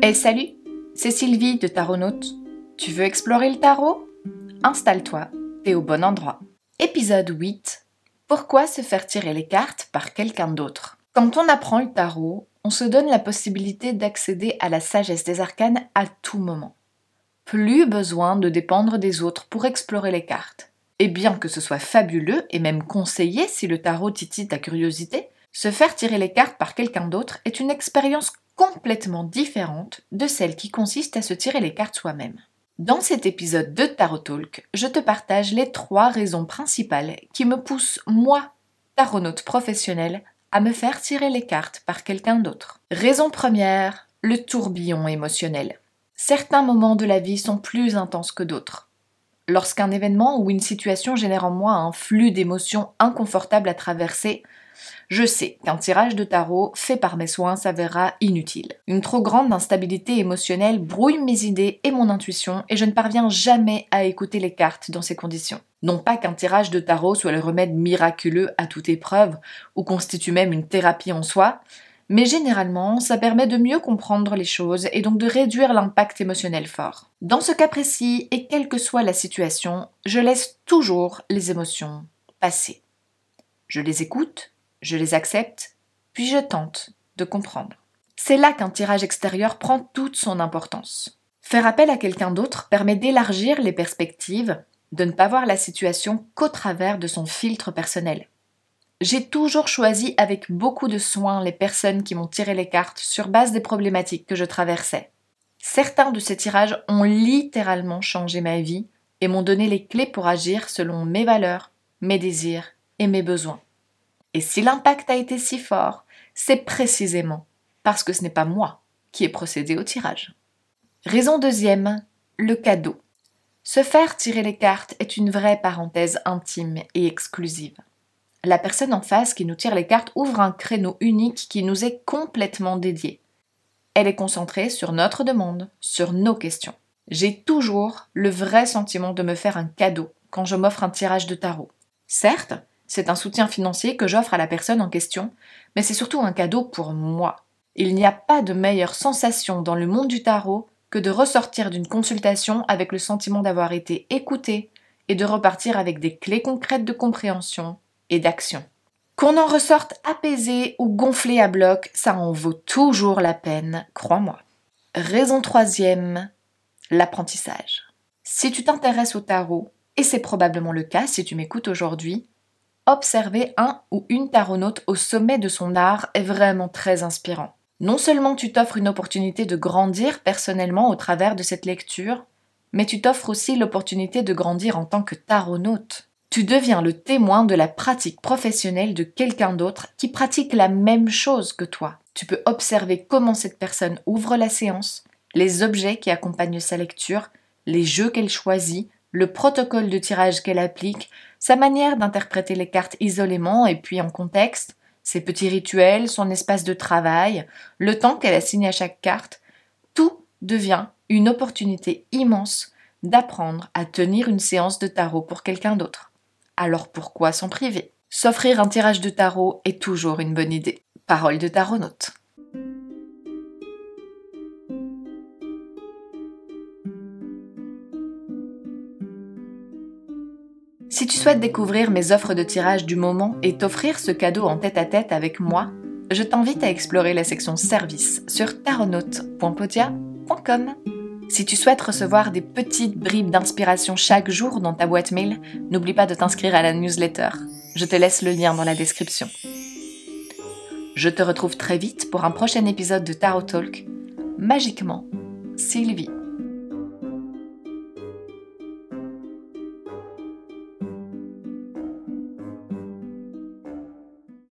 Hey salut, c'est Sylvie de Taronaute. Tu veux explorer le tarot? Installe-toi, t'es au bon endroit. Épisode 8. Pourquoi se faire tirer les cartes par quelqu'un d'autre? Quand on apprend le tarot, on se donne la possibilité d'accéder à la sagesse des arcanes à tout moment. Plus besoin de dépendre des autres pour explorer les cartes. Et bien que ce soit fabuleux et même conseillé si le tarot titille ta curiosité, se faire tirer les cartes par quelqu'un d'autre est une expérience complètement différente de celle qui consiste à se tirer les cartes soi-même. Dans cet épisode de Tarot Talk, je te partage les trois raisons principales qui me poussent, moi, taronaute professionnel, à me faire tirer les cartes par quelqu'un d'autre. Raison première, le tourbillon émotionnel. Certains moments de la vie sont plus intenses que d'autres. Lorsqu'un événement ou une situation génère en moi un flux d'émotions inconfortables à traverser, je sais qu'un tirage de tarot fait par mes soins s'avérera inutile. Une trop grande instabilité émotionnelle brouille mes idées et mon intuition et je ne parviens jamais à écouter les cartes dans ces conditions. Non pas qu'un tirage de tarot soit le remède miraculeux à toute épreuve ou constitue même une thérapie en soi, mais généralement, ça permet de mieux comprendre les choses et donc de réduire l'impact émotionnel fort. Dans ce cas précis, et quelle que soit la situation, je laisse toujours les émotions passer. Je les écoute, je les accepte, puis je tente de comprendre. C'est là qu'un tirage extérieur prend toute son importance. Faire appel à quelqu'un d'autre permet d'élargir les perspectives, de ne pas voir la situation qu'au travers de son filtre personnel. J'ai toujours choisi avec beaucoup de soin les personnes qui m'ont tiré les cartes sur base des problématiques que je traversais. Certains de ces tirages ont littéralement changé ma vie et m'ont donné les clés pour agir selon mes valeurs, mes désirs et mes besoins. Et si l'impact a été si fort, c'est précisément parce que ce n'est pas moi qui ai procédé au tirage. Raison deuxième, le cadeau. Se faire tirer les cartes est une vraie parenthèse intime et exclusive. La personne en face qui nous tire les cartes ouvre un créneau unique qui nous est complètement dédié. Elle est concentrée sur notre demande, sur nos questions. J'ai toujours le vrai sentiment de me faire un cadeau quand je m'offre un tirage de tarot. Certes, c'est un soutien financier que j'offre à la personne en question, mais c'est surtout un cadeau pour moi. Il n'y a pas de meilleure sensation dans le monde du tarot que de ressortir d'une consultation avec le sentiment d'avoir été écouté et de repartir avec des clés concrètes de compréhension et d'action. Qu'on en ressorte apaisé ou gonflé à bloc, ça en vaut toujours la peine, crois-moi. Raison troisième, l'apprentissage. Si tu t'intéresses au tarot, et c'est probablement le cas si tu m'écoutes aujourd'hui, observer un ou une taronaute au sommet de son art est vraiment très inspirant. Non seulement tu t'offres une opportunité de grandir personnellement au travers de cette lecture, mais tu t'offres aussi l'opportunité de grandir en tant que taronaute. Tu deviens le témoin de la pratique professionnelle de quelqu'un d'autre qui pratique la même chose que toi. Tu peux observer comment cette personne ouvre la séance, les objets qui accompagnent sa lecture, les jeux qu'elle choisit, le protocole de tirage qu'elle applique, sa manière d'interpréter les cartes isolément et puis en contexte, ses petits rituels, son espace de travail, le temps qu'elle assigne à chaque carte, tout devient une opportunité immense d'apprendre à tenir une séance de tarot pour quelqu'un d'autre. Alors pourquoi s'en priver? S'offrir un tirage de tarot est toujours une bonne idée. Parole de taronaute. Si tu souhaites découvrir mes offres de tirage du moment et t'offrir ce cadeau en tête-à-tête avec moi, je t'invite à explorer la section service sur taronaute.podia.com. Si tu souhaites recevoir des petites bribes d'inspiration chaque jour dans ta boîte mail, n'oublie pas de t'inscrire à la newsletter. Je te laisse le lien dans la description. Je te retrouve très vite pour un prochain épisode de Tarot Talk. Magiquement, Sylvie.